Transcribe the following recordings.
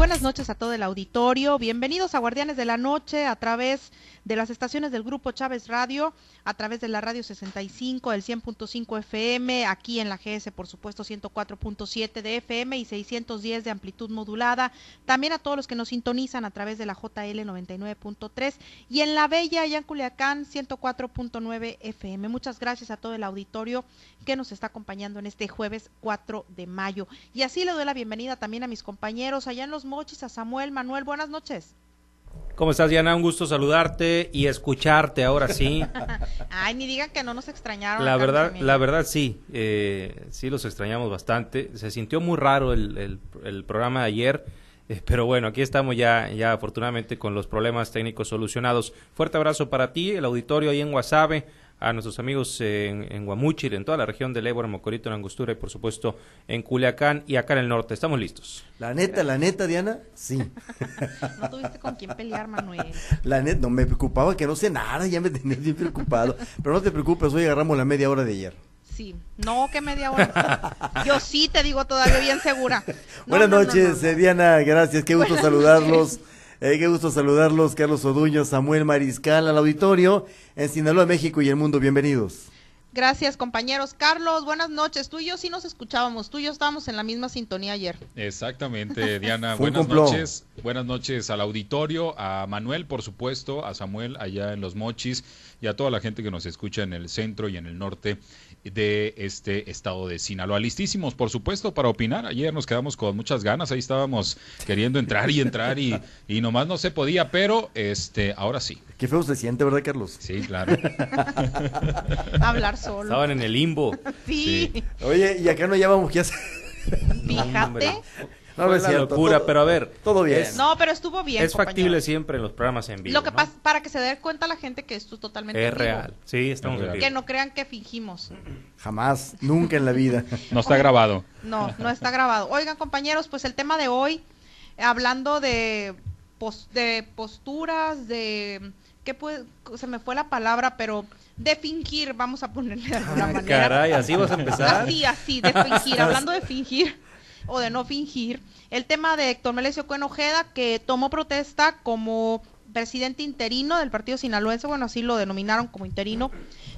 buenas noches a todo el auditorio. Bienvenidos a Guardianes de la Noche a través de las estaciones del Grupo Chávez Radio, a través de la Radio 65, el 100.5 FM, aquí en la GS, por supuesto, 104.7 de FM y 610 de amplitud modulada. También a todos los que nos sintonizan a través de la JL 99.3 y en la Bella, allá en Culiacán, 104.9 FM. Muchas gracias a todo el auditorio que nos está acompañando en este jueves 4 de mayo. Y así le doy la bienvenida también a mis compañeros allá en Los Mochis, a Samuel, Manuel, buenas noches. ¿Cómo estás, Diana? Un gusto saludarte y escucharte ahora sí. Ay, ni digan que no nos extrañaron. La verdad, la verdad sí, eh, sí los extrañamos bastante. Se sintió muy raro el, el, programa de ayer, eh, pero bueno, aquí estamos ya, ya afortunadamente con los problemas técnicos solucionados. Fuerte abrazo para ti, el auditorio ahí en Guasave, a nuestros amigos en, en Guamúchil, en toda la región del Ébora, Mocorito, en Angostura y por supuesto en Culiacán y acá en el norte. Estamos listos. La neta, la neta, Diana, sí. no tuviste con quién pelear, Manuel. La neta, no me preocupaba que no sé nada, ya me tenía bien preocupado. Pero no te preocupes, hoy agarramos la media hora de ayer. Sí, no que media hora. Yo sí te digo todavía bien segura. Buenas noches, Diana, gracias, qué gusto saludarlos. Eh, qué gusto saludarlos, Carlos Oduño, Samuel Mariscal, al auditorio en Sinaloa, México y el mundo. Bienvenidos. Gracias, compañeros. Carlos, buenas noches. Tú y yo sí nos escuchábamos. Tú y yo estábamos en la misma sintonía ayer. Exactamente, Diana. buenas noches. Buenas noches al auditorio, a Manuel, por supuesto, a Samuel allá en Los Mochis y a toda la gente que nos escucha en el centro y en el norte de este estado de Sinaloa. Listísimos, por supuesto, para opinar. Ayer nos quedamos con muchas ganas, ahí estábamos queriendo entrar y entrar y, y nomás no se podía, pero este, ahora sí. Qué feo se siente, ¿verdad, Carlos? Sí, claro. Hablar solo. Estaban en el limbo. Sí. Oye, y acá no llevamos qué hacer. Fíjate. No, es locura, pero a ver. Todo bien. no, pero estuvo bien. Es factible siempre en los programas en vivo. Lo que pasa, para que se dé cuenta la gente que esto es totalmente. Es real. Sí, estamos es Que no crean que fingimos. Jamás, nunca en la vida. No está grabado. No, no está grabado. Oigan, compañeros, pues el tema de hoy, hablando de, de posturas, de. ¿Qué puede, se me fue la palabra, pero de fingir, vamos a ponerle de alguna manera. Caray, así vas a empezar. Así, así, de fingir, hablando de fingir o de no fingir. El tema de Héctor Melesio Cuenojeda, que tomó protesta como presidente interino del partido sinaloense, bueno, así lo denominaron como interino,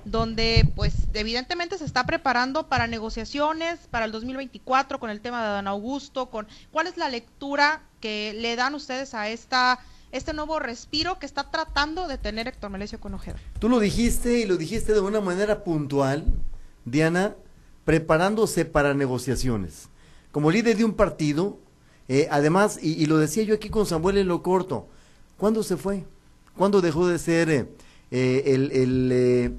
donde pues evidentemente se está preparando para negociaciones para el 2024 con el tema de Dan Augusto, con cuál es la lectura que le dan ustedes a esta este nuevo respiro que está tratando de tener Héctor Melesio Cuenojeda. Tú lo dijiste y lo dijiste de una manera puntual, Diana, preparándose para negociaciones como líder de un partido, eh, además, y, lo decía yo aquí con Samuel en lo corto, ¿cuándo se fue? ¿Cuándo dejó de ser eh, eh, el,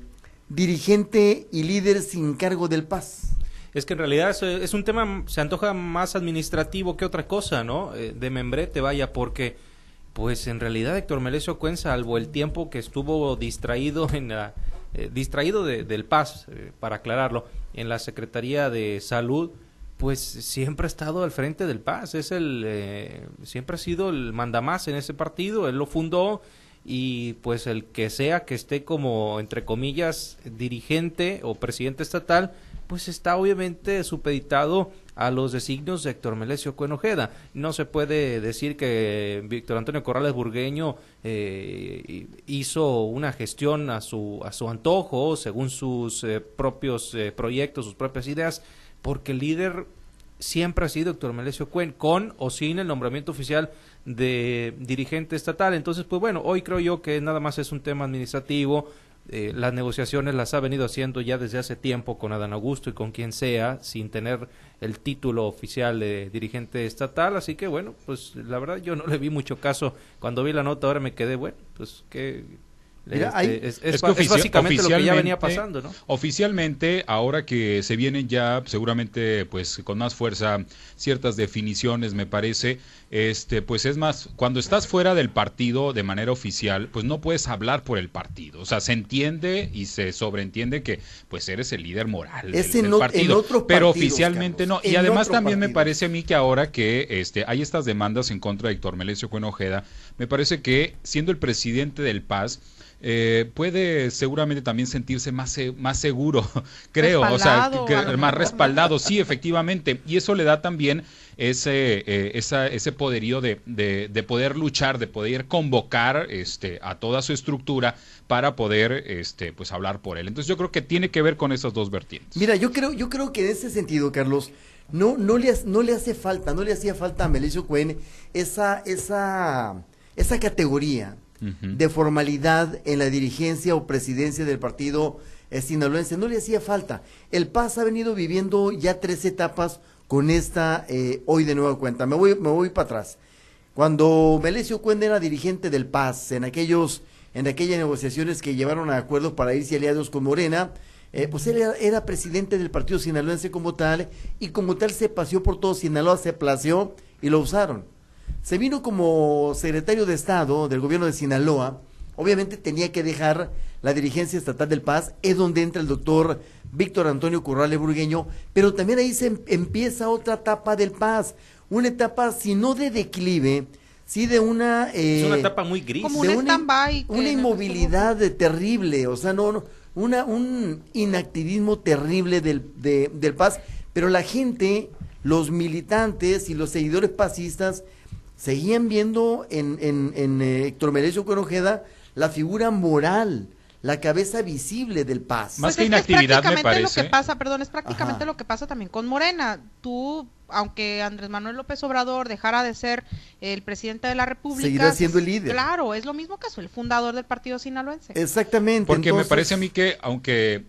dirigente y líder sin cargo del Paz? Es que en realidad es, un tema, se antoja más administrativo que otra cosa, ¿no? de membrete, vaya, porque pues en realidad Héctor Melesio Cuen, salvo el tiempo que estuvo distraído en la, distraído del Paz, para aclararlo, en la Secretaría de Salud, pues siempre ha estado al frente del Paz, es el eh, siempre ha sido el mandamás en ese partido, él lo fundó y pues el que sea que esté como entre comillas dirigente o presidente estatal, pues está obviamente supeditado a los designios de Héctor Melesio Cuenojeda. No se puede decir que Víctor Antonio Corrales Burgueño eh, hizo una gestión a su, a su antojo, según sus eh, propios proyectos, sus propias ideas porque el líder siempre ha sido Héctor Melesio Cuen, con o sin el nombramiento oficial de dirigente estatal. Entonces, pues bueno, hoy creo yo que nada más es un tema administrativo. Eh, las negociaciones las ha venido haciendo ya desde hace tiempo con Adán Augusto y con quien sea, sin tener el título oficial de dirigente estatal. Así que bueno, pues la verdad yo no le vi mucho caso. Cuando vi la nota ahora me quedé, bueno, pues que este, es, básicamente lo que ya venía pasando, ¿no? Oficialmente, ahora que se vienen ya seguramente pues con más fuerza ciertas definiciones, me parece, este pues es más, cuando estás fuera del partido de manera oficial, pues no puedes hablar por el partido. O sea, se entiende y se sobreentiende que pues eres el líder moral del, partido, pero oficialmente no. Y además también me parece a mí que ahora que este hay estas demandas en contra de Héctor Melesio Cuenojeda, me parece que siendo el presidente del Paz eh, puede seguramente también sentirse más, más seguro, creo, o sea, más respaldado, sí, efectivamente, y eso le da también ese, eh, ese poderío de, de, poder luchar, de poder convocar este, a toda su estructura para poder este, pues, hablar por él. Entonces yo creo que tiene que ver con esas dos vertientes. Mira, yo creo, yo creo que en ese sentido, Carlos, no, no, le, no le hace falta, no le hacía falta a Melesio Cuen esa, esa, esa categoría de formalidad en la dirigencia o presidencia del partido eh, sinaloense. No le hacía falta. El Paz ha venido viviendo ya tres etapas con esta eh, hoy de nueva cuenta. Me voy, me voy para atrás. Cuando Melesio Cuende era dirigente del Paz, en aquellos, en aquellas negociaciones que llevaron a acuerdos para irse aliados con Morena, eh, pues él era, presidente del partido sinaloense como tal, y como tal se paseó por todo Sinaloa, se plació y lo usaron. Se vino como secretario de Estado del gobierno de Sinaloa, obviamente tenía que dejar la dirigencia estatal del Paz, es donde entra el doctor Víctor Antonio Corrales Burgueño, pero también ahí se em, empieza otra etapa del Paz, una etapa, si no de declive, sí de una... es una eh, etapa muy gris. Como de una, una inmovilidad terrible, o sea, no, no una, un inactivismo terrible del, del Paz, pero la gente, los militantes y los seguidores pasistas seguían viendo en, en, en eh, Héctor Merecio Corojeda la figura moral, la cabeza visible del Paz. Más pues que inactividad, me parece. lo que pasa, perdón, es prácticamente lo que pasa también con Morena. Tú aunque Andrés Manuel López Obrador dejara de ser el presidente de la República, seguirá siendo el líder. Claro, es lo mismo que el fundador del partido sinaloense. Exactamente. Porque me parece a mí que, aunque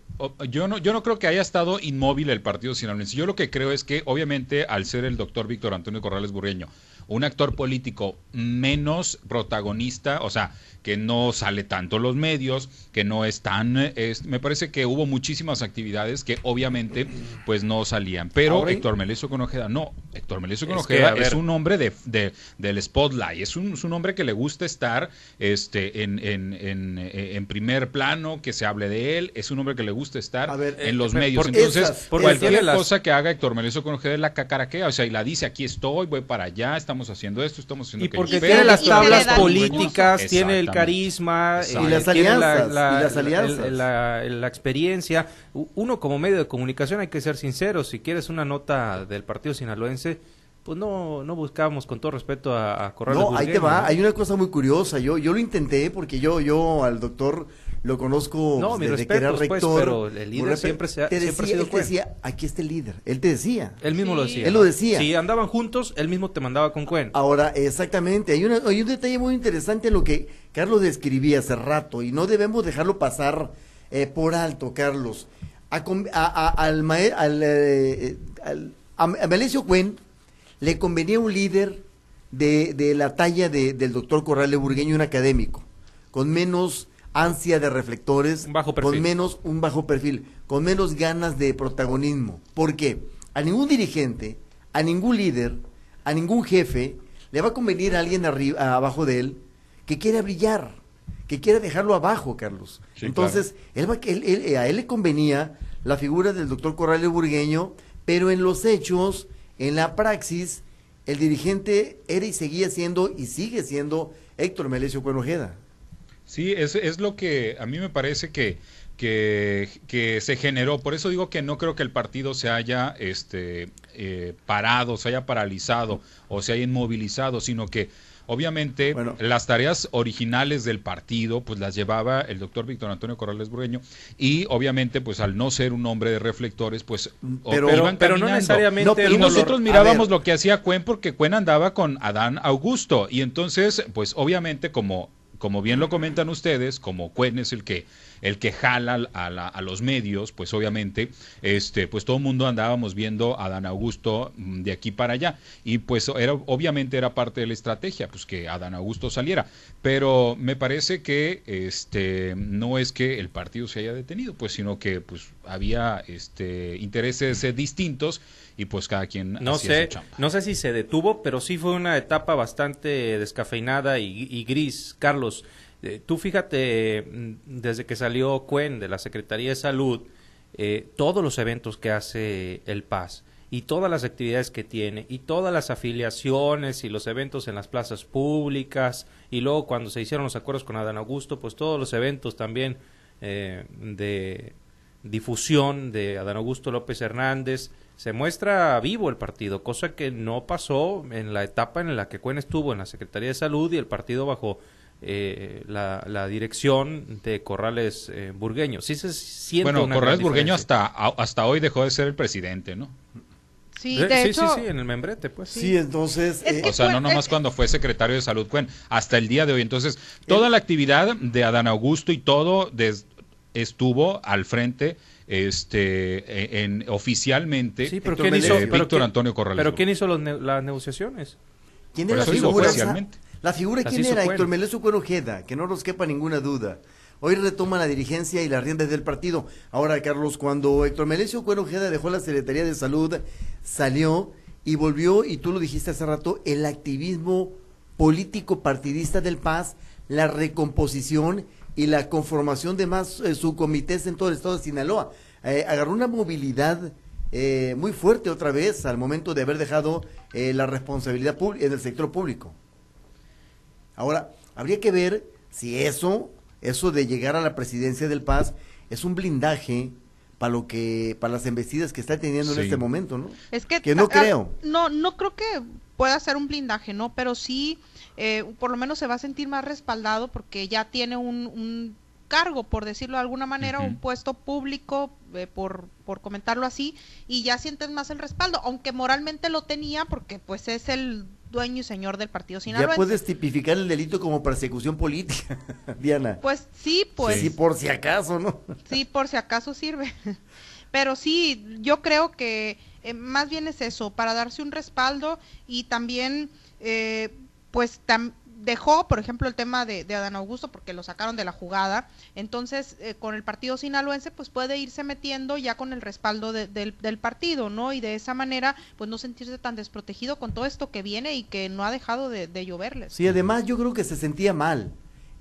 yo no, yo no creo que haya estado inmóvil el partido sinaloense, yo lo que creo es que, obviamente, al ser el doctor Víctor Antonio Corrales Burreño, un actor político menos protagonista, o sea, que no sale tanto los medios, que no es tan, me parece que hubo muchísimas actividades que obviamente pues no salían, pero Héctor Melesio Conojeda no, Héctor Melesio Conojeda es, un hombre de, de, del spotlight, es un, es un, hombre que le gusta estar este en, en, en, en, primer plano, que se hable de él, es un hombre que le gusta estar en eh, los medios, entonces cualquier cosa que haga Héctor Melesio Conojeda es la cacaraquea, o sea, y la dice aquí estoy, voy para allá, estamos estamos haciendo esto, estamos haciendo Y porque tiene las tablas políticas, tiene el carisma, eh, y las alianzas, la, La, experiencia. Uno como medio de comunicación hay que ser sincero, si quieres una nota del partido sinaloense, pues no, no buscábamos con todo respeto a, a No, ahí te va, hay una cosa muy curiosa, yo, yo lo intenté porque yo, yo al doctor lo conozco no, desde que era pues, rector. pero el líder siempre, se ha, te decía, sido él te decía, aquí está el líder. Él te decía. Él mismo lo decía. Él lo decía. Si andaban juntos, él mismo te mandaba con Cuen. Ahora, exactamente. Hay, una, hay un detalle muy interesante en lo que Carlos describía hace rato y no debemos dejarlo pasar eh, por alto, Carlos. A, a, al, al, eh, al a Melesio Cuen le convenía un líder de, de la talla de, del doctor Corrales Burgueño, un académico, con menos ansia de reflectores, con menos un bajo perfil, con menos ganas de protagonismo. ¿Por qué? A ningún dirigente, a ningún líder, a ningún jefe le va a convenir a alguien arriba, abajo de él que quiera brillar, que quiera dejarlo abajo, Carlos. Entonces, él, a él le convenía la figura del doctor Corrales Burgueño, pero en los hechos, en la praxis, el dirigente era y seguía siendo y sigue siendo Héctor Melesio Cuenojeda. Sí, es, es lo que a mí me parece que, que, que, se generó. Por eso digo que no creo que el partido se haya este, eh, parado, se haya paralizado o se haya inmovilizado, sino que obviamente las tareas originales del partido pues las llevaba el doctor Víctor Antonio Corrales Burgueño y obviamente pues al no ser un hombre de reflectores pues pero, pero no necesariamente y nosotros mirábamos lo que hacía Cuen porque Cuen andaba con Adán Augusto y entonces pues obviamente como como bien lo comentan ustedes, como Cuen es el que el que jala a, a, los medios, pues obviamente, este, pues todo el mundo andábamos viendo a Dan Augusto mm, de aquí para allá. Y pues era obviamente era parte de la estrategia, pues que Dan Augusto saliera, pero me parece que este no es que el partido se haya detenido, pues sino que pues había este intereses distintos y pues cada quien no sé no sé si se detuvo pero sí fue una etapa bastante descafeinada y, gris. Carlos eh, tú fíjate mm, desde que salió Cuen de la Secretaría de Salud eh, todos los eventos que hace el Paz y todas las actividades que tiene y todas las afiliaciones y los eventos en las plazas públicas y luego cuando se hicieron los acuerdos con Adán Augusto, pues todos los eventos también eh, de difusión de Adán Augusto López Hernández, se muestra vivo el partido, cosa que no pasó en la etapa en la que Cuen estuvo en la Secretaría de Salud y el partido bajo eh, la, dirección de Corrales eh, Burgueño. Sí se siente bueno, Corrales Burgueño hasta, hasta hoy dejó de ser el presidente, ¿no? Sí, de sí, hecho, sí, sí, en el membrete, pues. Sí, entonces... Es que o sea, no nomás cuando fue secretario de salud, Cuen, hasta el día de hoy. Entonces, toda la actividad de Adán Augusto y todo des- estuvo al frente este e- en oficialmente Sí, pero ¿quién hizo, pero Víctor quién- Antonio Corrales pero. ¿quién hizo los ne- las negociaciones? ¿Quién era la figura? oficialmente. La figura, ¿quién era? Cuen. Héctor Melesio Cuen Ojeda, que no nos quepa ninguna duda. Hoy retoma la dirigencia y las riendas del partido. Ahora, Carlos, cuando Héctor Melesio Cuen Ojeda dejó la Secretaría de Salud, salió y volvió, y tú lo dijiste hace rato, el activismo político partidista del Paz, la recomposición y la conformación de más eh, subcomités en todo el estado de Sinaloa. Eh, agarró una movilidad eh, muy fuerte otra vez al momento de haber dejado eh, la responsabilidad en el sector público. Ahora, habría que ver si eso, eso de llegar a la presidencia del Paz, es un blindaje para lo que, para las embestidas que está teniendo en este momento, ¿no? Es que, Que no creo. No, no creo que pueda ser un blindaje, ¿no? Pero sí, eh, por lo menos se va a sentir más respaldado porque ya tiene un, un cargo, por decirlo de alguna manera, un puesto público, eh, por, por comentarlo así, y ya sientes más el respaldo, aunque moralmente lo tenía porque pues es el dueño y señor del partido Ya sinaloense. puedes tipificar el delito como persecución política, Diana. Pues sí, pues sí, por si acaso, ¿no? Sí, por si acaso sirve. Pero sí, yo creo que eh, más bien es eso, para darse un respaldo y también, eh, pues tam- dejó, por ejemplo, el tema de, de Adán Augusto porque lo sacaron de la jugada. Entonces, eh, con el partido sinaloense, pues puede irse metiendo ya con el respaldo de- del, partido, ¿no? Y de esa manera, pues no sentirse tan desprotegido con todo esto que viene y que no ha dejado de, de lloverles. Sí, además yo creo que se sentía mal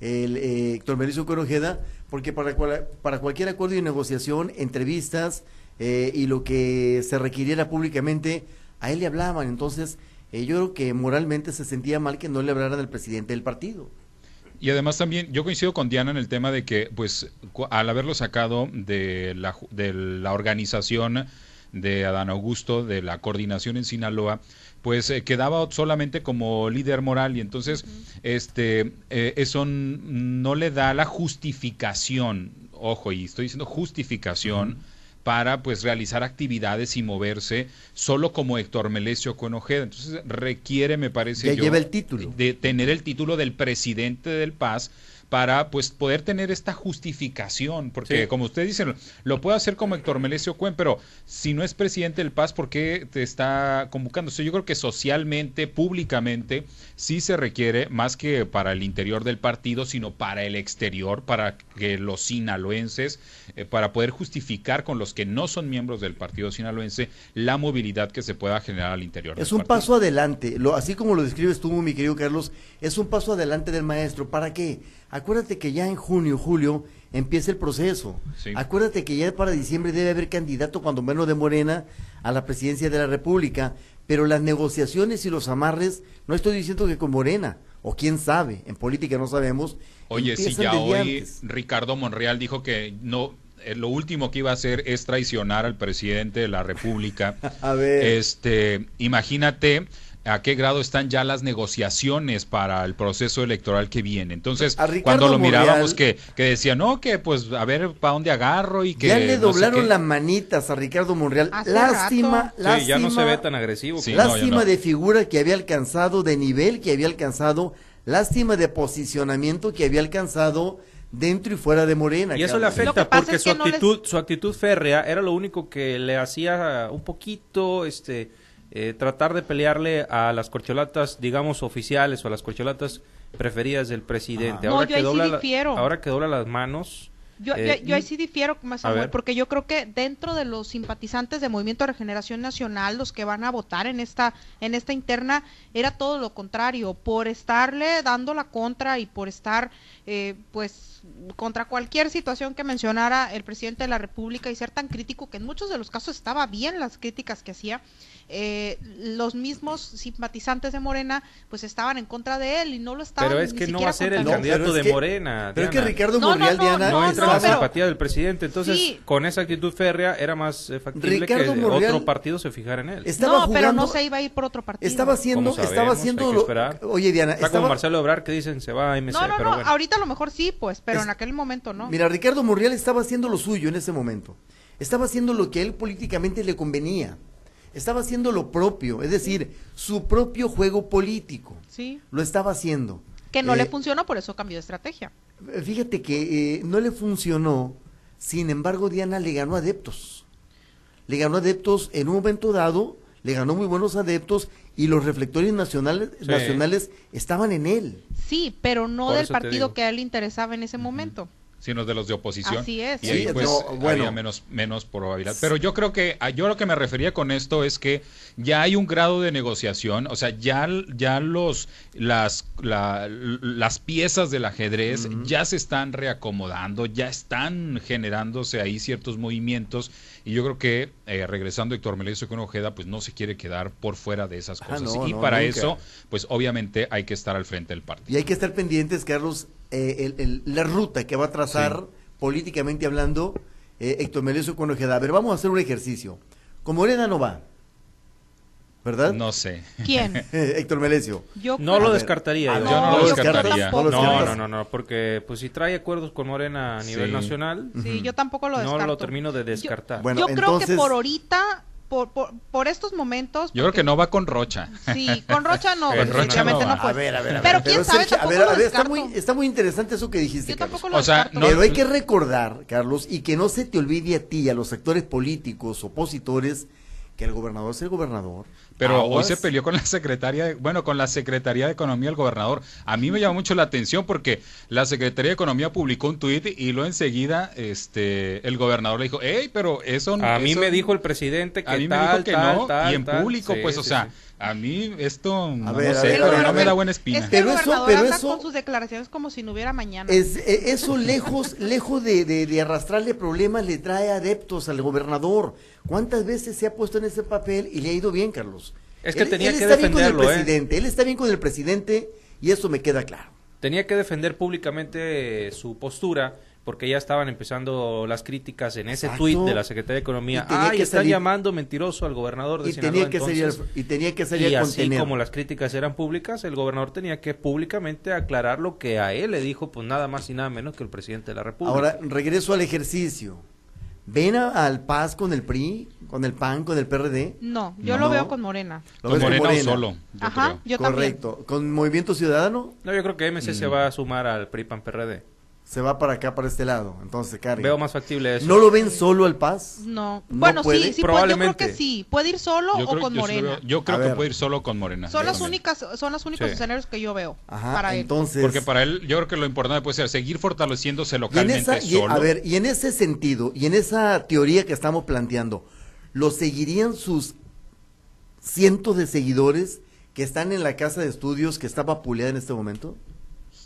el eh, Héctor Melissa Corojeda, porque para, cual- para cualquier acuerdo y negociación, entrevistas eh, y lo que se requiriera públicamente, a él le hablaban. Entonces, eh, yo creo que moralmente se sentía mal que no le hablaran al presidente del partido. Y además también, yo coincido con Diana en el tema de que, pues, al haberlo sacado de la, de la organización de Adán Augusto, de la coordinación en Sinaloa, pues eh, quedaba solamente como líder moral y entonces este eh, eso no le da la justificación, ojo, y estoy diciendo justificación para pues realizar actividades y moverse solo como Héctor Melesio Conojeda. Entonces requiere, me parece Ya yo, lleva el título. de tener el título del presidente del Paz para pues poder tener esta justificación, porque Sí. como usted dice, lo puede hacer como Héctor Melesio Cuen, pero si no es presidente del Paz, ¿por qué te está convocando? O sea, yo creo que socialmente, públicamente, sí se requiere más que para el interior del partido, sino para el exterior, para que los sinaloenses, eh, para poder justificar con los que no son miembros del partido sinaloense la movilidad que se pueda generar al interior. Es del un partido. paso adelante, lo, así como lo describes tú, mi querido Carlos, es un paso adelante del maestro. ¿Para qué? Acuérdate que ya en junio, julio, empieza el proceso. Sí. Acuérdate que ya para diciembre debe haber candidato, cuando menos de Morena, a la presidencia de la República. Pero las negociaciones y los amarres, no estoy diciendo que con Morena, o quién sabe, en política no sabemos. Oye, si ya hoy antes. Ricardo Monreal dijo que no, eh, lo último que iba a hacer es traicionar al presidente de la República. A ver. Este, imagínate a qué grado están ya las negociaciones para el proceso electoral que viene. Entonces, cuando lo Monreal- mirábamos que, que decía, no, que pues a ver para dónde agarro y que... ya le no sé doblaron qué". las manitas a Ricardo Monreal. Hace lástima, rato. lástima. Sí, ya no se ve tan agresivo. Sí, lástima no. de figura que había alcanzado, de nivel que había alcanzado, lástima de posicionamiento que había alcanzado dentro y fuera de Morena. Y eso le afecta porque su que no les- actitud, su actitud férrea era lo único que le hacía un poquito, este, eh, tratar de pelearle a las corcholatas, digamos oficiales o a las corcholatas preferidas del presidente. No, Ahora yo que ahí sí dobla la- ahora que dobla las manos, Yo, Eh, yo, yo ahí y- sí difiero, más Samuel, porque yo creo que dentro de los simpatizantes de Movimiento de Regeneración Nacional, los que van a votar en esta, en esta interna, era todo lo contrario, por estarle dando la contra y por estar, eh, pues, contra cualquier situación que mencionara el presidente de la República y ser tan crítico, que en muchos de los casos estaba bien las críticas que hacía, eh, los mismos simpatizantes de Morena, pues estaban en contra de él y no lo estaban Pero es ni que no va a ser el candidato de que- Morena. Pero es que. Ricardo No, no, Monreal, no, Diana, no la pero- simpatía del presidente. Entonces, Sí. con esa actitud férrea, era más eh, factible Ricardo que Monreal otro partido se fijara en él. estaba no, pero jugando, no se iba a ir por otro partido. estaba haciendo, estaba haciendo, lo- esperar. oye Diana, Está estaba, como Marcelo Ebrard que dicen se va a MC, No, no, pero no, bueno. ahorita a lo mejor sí, pues, pero Es- en aquel momento no. Mira, Ricardo Monreal estaba haciendo lo suyo en ese momento. Estaba haciendo lo que a él políticamente le convenía. Estaba haciendo lo propio, es decir, su propio juego político. Sí, Lo estaba haciendo. que no Eh, le funcionó, por eso cambió de estrategia. Fíjate que eh, no le funcionó, sin embargo Diana le ganó adeptos. Le ganó adeptos en un momento dado, le ganó muy buenos adeptos y los reflectores nacionales, Sí. nacionales estaban en él. Sí, pero no Por del partido que a él le interesaba en ese momento. Sino de los de oposición. Así es. Y ahí Sí, pues no, bueno. había menos, menos probabilidad. Pero yo creo que, a- yo lo que me refería con esto es que ya hay un grado de negociación, o sea, ya, ya los, las, la- las piezas del ajedrez ya se están reacomodando, ya están generándose ahí ciertos movimientos. Y yo creo que, eh, regresando Héctor Melesio con Ojeda, pues no se quiere quedar por fuera de esas Ah, cosas. no, y no, para nunca. eso, pues obviamente hay que estar al frente del partido. Y hay que estar pendientes, Carlos, eh, el- el- la ruta que va a trazar políticamente hablando eh, Héctor Melesio con Ojeda. A ver, vamos a hacer un ejercicio. Con Morena no va, ¿verdad? No sé. ¿Quién? Héctor Melesio. Yo No lo descartaría. yo. yo no lo yo descartaría. No No, no, no, no, porque pues si trae acuerdos con Morena a nivel Sí. nacional, Sí, yo tampoco lo no descarto. lo termino de descartar. Bueno, yo creo que por ahorita, por, por, por estos momentos... Yo creo que no va con Rocha. Sí, con Rocha no, Con Rocha definitivamente no no, va. fue. A ver, a ver, a ver. Pero quién sabe, Sergio, a ver, a ver, está muy, está muy interesante eso que dijiste, Yo Carlos. lo O sea, no- Pero hay que recordar, Carlos, y que no se te olvide a ti, y a los actores políticos, opositores, que el gobernador es el gobernador. Pero Aguas. hoy se peleó con la secretaria, de- bueno, con la Secretaría de Economía del gobernador. A mí me llamó mucho la atención porque la Secretaría de Economía publicó un tuit y luego enseguida este el gobernador le dijo, hey, pero eso a mí me dijo el presidente que a mí me dijo que tal, no tal, y en tal". público, Sí, pues, sí, o sea, sí. A mí esto no, ver, no a sé, ver, pero a no a me da buena espina. Es que Pero el eso- pero anda eso- con sus declaraciones como si no hubiera mañana. Es, eh, eso lejos, lejos de, de- de arrastrarle problemas, le trae adeptos al gobernador. ¿Cuántas veces se ha puesto en ese papel y le ha ido bien, Carlos? Es que tenía que está bien con el defenderlo, ¿eh? presidente, él está bien con el presidente y eso me queda claro. Tenía que defender públicamente su postura porque ya estaban empezando las críticas en ese Exacto. tuit de la Secretaría de Economía. Y tenía Ay, que está salir- llamando mentiroso al gobernador de Y Sinaloa. tenía, que salir, entonces, al- y tenía que salir y a así contener. como las críticas eran públicas, el gobernador tenía que públicamente aclarar lo que a él le dijo, pues nada más y nada menos que el presidente de la República. Ahora, regreso al ejercicio. ¿Ven a- al Paz con el PRI, con el PAN, con el PRD? No, yo No. lo veo con Morena. ¿Lo Con ves Morena o solo, yo Ajá, creo. yo también. Correcto. ¿Con Movimiento Ciudadano? no, yo creo que MC Mm. se va a sumar al PRI PAN PRD. Se va para acá, para este lado. Entonces se carga. Veo más factible eso. ¿No lo ven solo al Paz? No. ¿No Bueno, puede? sí, sí, puede, yo creo Probablemente. que sí. Puede ir solo Yo o creo, con yo Morena. yo creo que puede ir solo con Morena. Son las únicas, son los únicos Sí. escenarios que yo veo Ajá, para él. entonces... Porque para él, yo creo que lo importante puede ser seguir fortaleciéndose Y en localmente y- solo. a ver, y en ese sentido, y en esa teoría que estamos planteando, ¿lo seguirían sus cientos de seguidores que están en la casa de estudios que está vapuleada en este momento?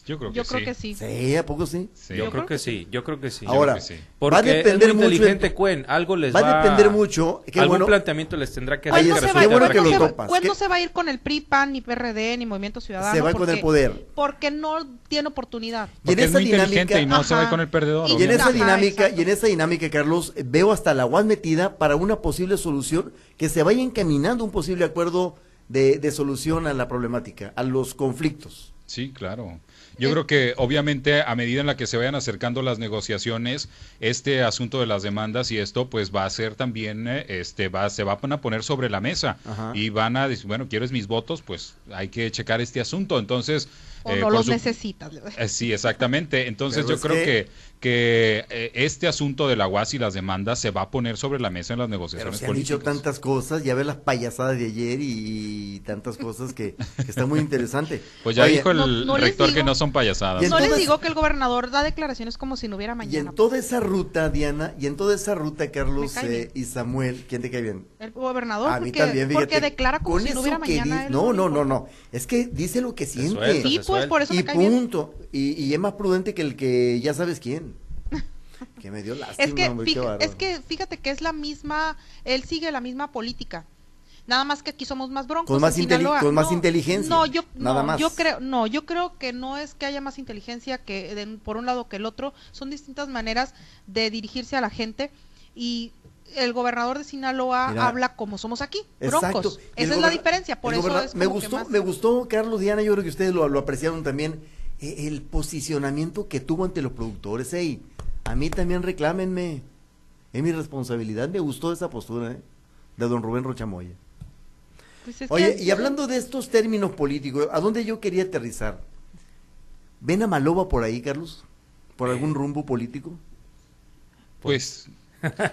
Yo creo que Yo sí. creo que sí. Sí, ¿a poco sí? Sí. Yo, Yo creo creo que que sí, yo creo que sí. Ahora, creo que sí. Porque va a depender es muy mucho inteligente de- Cuen, algo les va va, a depender mucho, qué algún bueno- planteamiento les tendrá que no es, se qué va, bueno que se va- topas, Cuen que- no se va a ir con el PRI, PAN, ni PRD, ni Movimiento Ciudadano. Se va con porque- el poder. Porque no tiene oportunidad. Y en es esa muy inteligente dinámica, y no se va a ir Ajá. con el perdedor. Y y en esa Ajá, dinámica, exacto. y en esa dinámica, Carlos, veo hasta la UAS metida para una posible solución, que se vaya encaminando un posible acuerdo de, de solución a la problemática, a los conflictos. Sí, claro. Yo creo que obviamente a medida en la que se vayan acercando las negociaciones, este asunto de las demandas y esto pues va a ser también, eh, este, va, se van a poner sobre la mesa Ajá. y van a decir, bueno, ¿quieres mis votos? Pues hay que checar este asunto. Entonces, O eh, no los su- necesitas. Eh, Sí, exactamente. Entonces Pero yo creo que- que, que eh, este asunto de la UAS y las demandas se va a poner sobre la mesa en las Pero negociaciones se han dicho tantas cosas, ya ves las payasadas de ayer y, tantas cosas que, que está muy interesante. Pues ya Oye, dijo el no- rector que no son payasadas. Y no les digo que el gobernador da declaraciones como si no hubiera Y mañana. en toda esa ruta, Diana, y en toda esa ruta, Carlos eh, y Samuel, ¿quién te cae bien? El gobernador, a mí porque, también, fíjate. porque declara como con si no eso hubiera que mañana. él No, no, no, no. Es que dice lo que siente. suelta, Sí, pues por eso y me cae bien. punto. Y, y es más prudente que el que ya sabes quién. que me dio lástima, Es que, hombre, bárbaro. es que fíjate que es la misma, él sigue la misma política. Nada más que aquí somos más broncos. Con más en inteli- Sinaloa. con más No, inteligencia, No, yo, nada no, más. yo creo, no, yo creo que no es que haya más inteligencia que de- por un lado que el otro. Son distintas maneras de dirigirse a la gente y el gobernador de Sinaloa Mira, habla como somos aquí, broncos. Esa es la diferencia, por eso es me gustó, más- me gustó, Carlos Diana, yo creo que ustedes lo, lo apreciaron también, eh, el posicionamiento que tuvo ante los productores. Ey, a mí también reclámenme. Es mi responsabilidad. Me gustó esa postura eh, de don Rubén Rochamoya. Pues es Oye, que- y hablando de estos términos políticos, ¿a dónde yo quería aterrizar? ¿Ven a Maloba por ahí, Carlos? ¿Por algún rumbo político? Pues,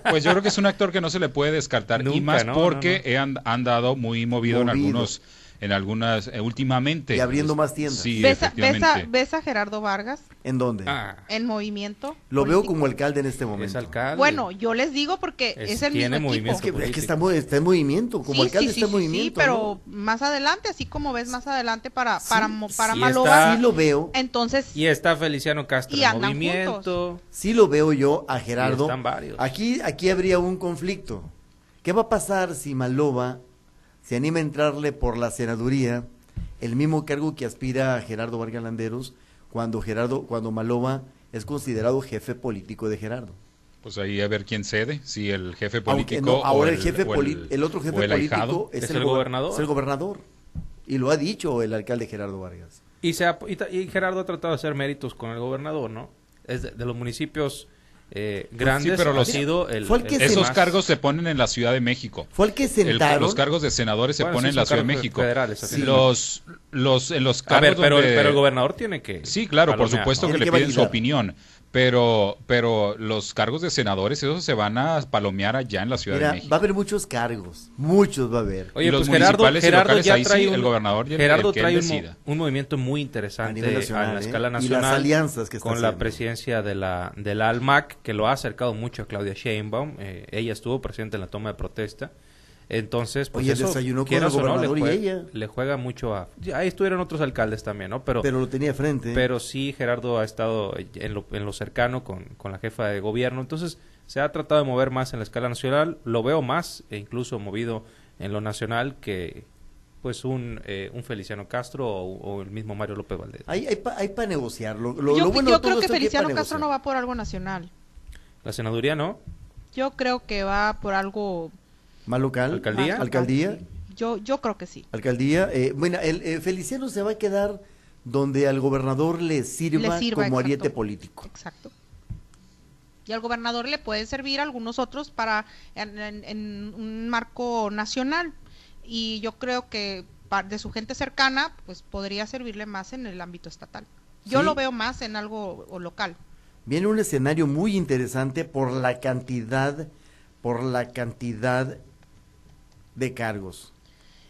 pues yo creo que es un actor que no se le puede descartar y más no, porque no, no. han dado muy movido, en algunos, en algunas, eh, últimamente. Y abriendo más tiendas. Sí, ¿Ves, a, ves, a, ves a Gerardo Vargas ¿En dónde? Ah, en movimiento? Lo veo político? como alcalde en este es momento. alcalde. Bueno, yo les digo porque Es- es, el tiene mismo equipo. Es que, movimiento. es que está, está en movimiento, como Sí, alcalde sí, sí, está en sí, sí, movimiento. pero ¿no? más adelante, así como ves más adelante para para para sí Maloba, está- Sí lo veo, entonces Y está Feliciano Castro Y en movimiento. sí lo veo yo a Gerardo. están varios. Aquí, aquí habría un conflicto. ¿Qué va a pasar si Maloba se anima a entrarle por la senaduría, el mismo cargo que aspira a Gerardo Vargas Landeros, cuando Gerardo, cuando Maloba es considerado jefe político de Gerardo? Pues ahí a ver quién cede, si el jefe Aunque político. no, ahora o el, jefe o el, otro jefe el político ahijado. es, Es el, el gober- gobernador. es el gobernador. Y lo ha dicho el alcalde Gerardo Vargas. Y, se ha- y Gerardo ha tratado de hacer méritos con el gobernador, ¿no? Es de, de los municipios eh, grandes, pero ha los- sido el, fue el que el se- Esos más- cargos se ponen en la Ciudad de México. Fue el que El- sentaron. los cargos de senadores se Bueno, ponen sí, en la Ciudad de México. federales. Los, los, en los A cargos ver, pero, donde- pero el gobernador tiene que... Sí, claro, por supuesto ¿no? que le que piden su opinión, pero, pero los cargos de senadores, esos se van a palomear allá en la Ciudad Mira, de México. va a haber muchos cargos. Muchos va a haber. Oye, Y los pues Gerardo, municipales y Gerardo locales, ya ahí sí, trae un, el gobernador y el- Gerardo el que trae un, un movimiento muy A interesante nivel nacional, a la ¿eh? escala Y las nacional. alianzas que está con la presidencia de la, de la ALMAC, que lo ha acercado mucho a Claudia Sheinbaum. eh, ella estuvo presente en la toma de protesta. Entonces, pues Oye, eso, desayunó con el o no, le gobernador y jue- ella. le juega mucho a... Ahí estuvieron otros alcaldes también, ¿no? Pero, Pero lo tenía frente. pero sí, Gerardo ha estado en lo, en lo cercano con, con la jefa de gobierno. Entonces, se ha tratado de mover más en la escala nacional. Lo veo más, e incluso movido en lo nacional, que pues un, eh, un Feliciano Castro o, o el mismo Mario López Valdés. Hay, hay, pa- hay para negociar. Lo, lo- yo, lo bueno de yo todo creo que Feliciano pa' Castro no va por algo nacional. La senaduría no. Yo creo que va por algo ¿Más local? ¿Alcaldía? ¿Alcaldía? Yo yo creo que sí. Alcaldía. Eh, bueno, el eh, Feliciano se va a quedar donde al gobernador le sirva, Le sirva, como exacto. ariete político. Exacto. Y al gobernador le pueden servir algunos otros para en, en- en un marco nacional. Y yo creo que de su gente cercana, pues podría servirle más en el ámbito estatal. Yo Sí. lo veo más en algo o local. Viene un escenario muy interesante por la cantidad, por la cantidad de cargos.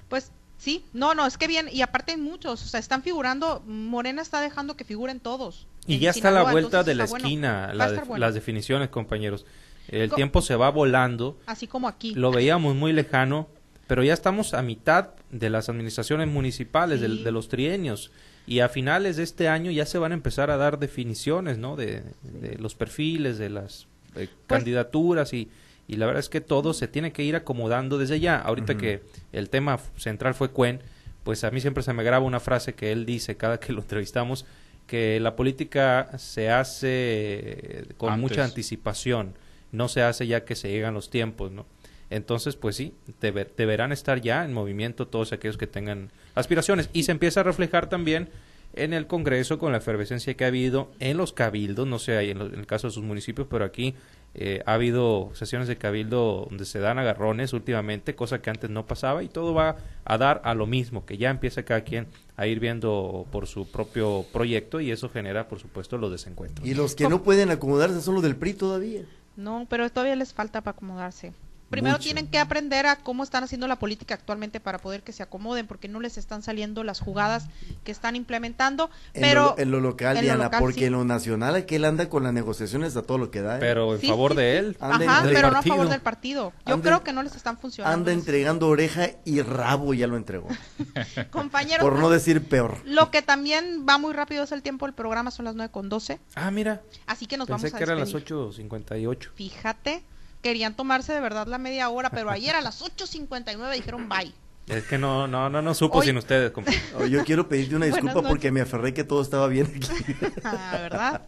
Pues sí, no, no, es que bien, y aparte hay muchos, o sea, están figurando, Morena está dejando que figuren todos. Y ya está a la Sinaloa, vuelta de la está bueno. esquina la de- bueno. las definiciones, compañeros. El Co- tiempo se va volando. Así como aquí. Lo veíamos muy lejano, pero ya estamos a mitad de las administraciones municipales, Sí. de, los trienios. Y a finales de este año ya se van a empezar a dar definiciones, ¿no? De, de los perfiles, de las eh, Pues candidaturas y, y la verdad es que todo se tiene que ir acomodando desde ya. Ahorita que el tema central fue Cuen, pues a mí siempre se me graba una frase que él dice cada que lo entrevistamos, que la política se hace con Antes. mucha anticipación, no se hace ya que se llegan los tiempos, ¿no? Entonces, pues sí, debe- deberán estar ya en movimiento todos aquellos que tengan aspiraciones. Y se empieza a reflejar también en el Congreso con la efervescencia que ha habido en los cabildos, no sé, en, lo- en el caso de sus municipios, pero aquí eh, ha habido sesiones de cabildo donde se dan agarrones últimamente, cosa que antes no pasaba, y todo va a dar a lo mismo, que ya empieza cada quien a ir viendo por su propio proyecto y eso genera, por supuesto, los desencuentros. Y los que no pueden acomodarse son los del PRI todavía. No, pero todavía les falta para acomodarse. Primero Mucho. tienen que aprender a cómo están haciendo la política actualmente para poder que se acomoden, porque no les están saliendo las jugadas que están implementando. En, Pero lo, en lo local, en lo Diana, local, porque sí. en lo nacional aquí él anda con las negociaciones a todo lo que da. ¿eh? Pero en Sí, favor sí, de sí. él. Anda Ajá, en- pero no a favor del partido. Yo Anda creo que no les están funcionando. anda entregando oreja y rabo ya lo entregó. Compañeros, Por no decir peor. lo que también va muy rápido es el tiempo del programa, son las 9 con 12. Ah, mira. Así que nos Pensé vamos a que eran las despedir. 8.58. Fíjate, querían tomarse de verdad la media hora, pero ayer a las 8.59 dijeron bye. Es que no, no, no, no supo Hoy- sin ustedes. Oh, Yo quiero pedirte una disculpa porque me aferré que todo estaba bien aquí. Ah, ¿Verdad?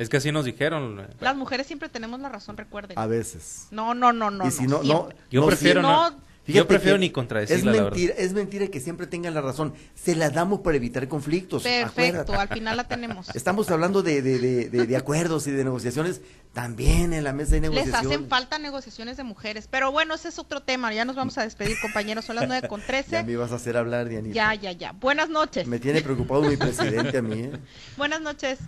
Es que así nos dijeron. Las mujeres siempre tenemos la razón, recuerden. A veces. No, no, no, no. y si no, no, siempre. Yo no, prefiero si- no. Yo prefiero ni es contradecirla, la verdad. mentira, es mentira que siempre tengan la razón. Se la damos para evitar conflictos. Perfecto, acuérdate. al final la tenemos. Estamos hablando de, de, de, de- de acuerdos y de negociaciones. También en la mesa de Les negociación. hacen falta negociaciones de mujeres. Pero bueno, ese es otro tema. Ya nos vamos a despedir, compañeros. Son las 9 con Ya 13. me ibas a hacer hablar, Dianita. Ya, ya, ya. Buenas noches. Me tiene preocupado mi presidente a mí. ¿eh? Buenas noches.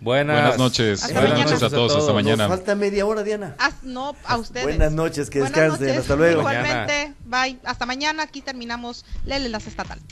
Buenas, Buenas noches. Hasta Buenas mañana. noches a todos. Hasta mañana. Nos falta media hora, Diana. Ah, no, a ustedes. Buenas noches, que Buenas descansen. noches. Hasta luego. Igualmente. Bye. Hasta mañana. Aquí terminamos Lele las estatales.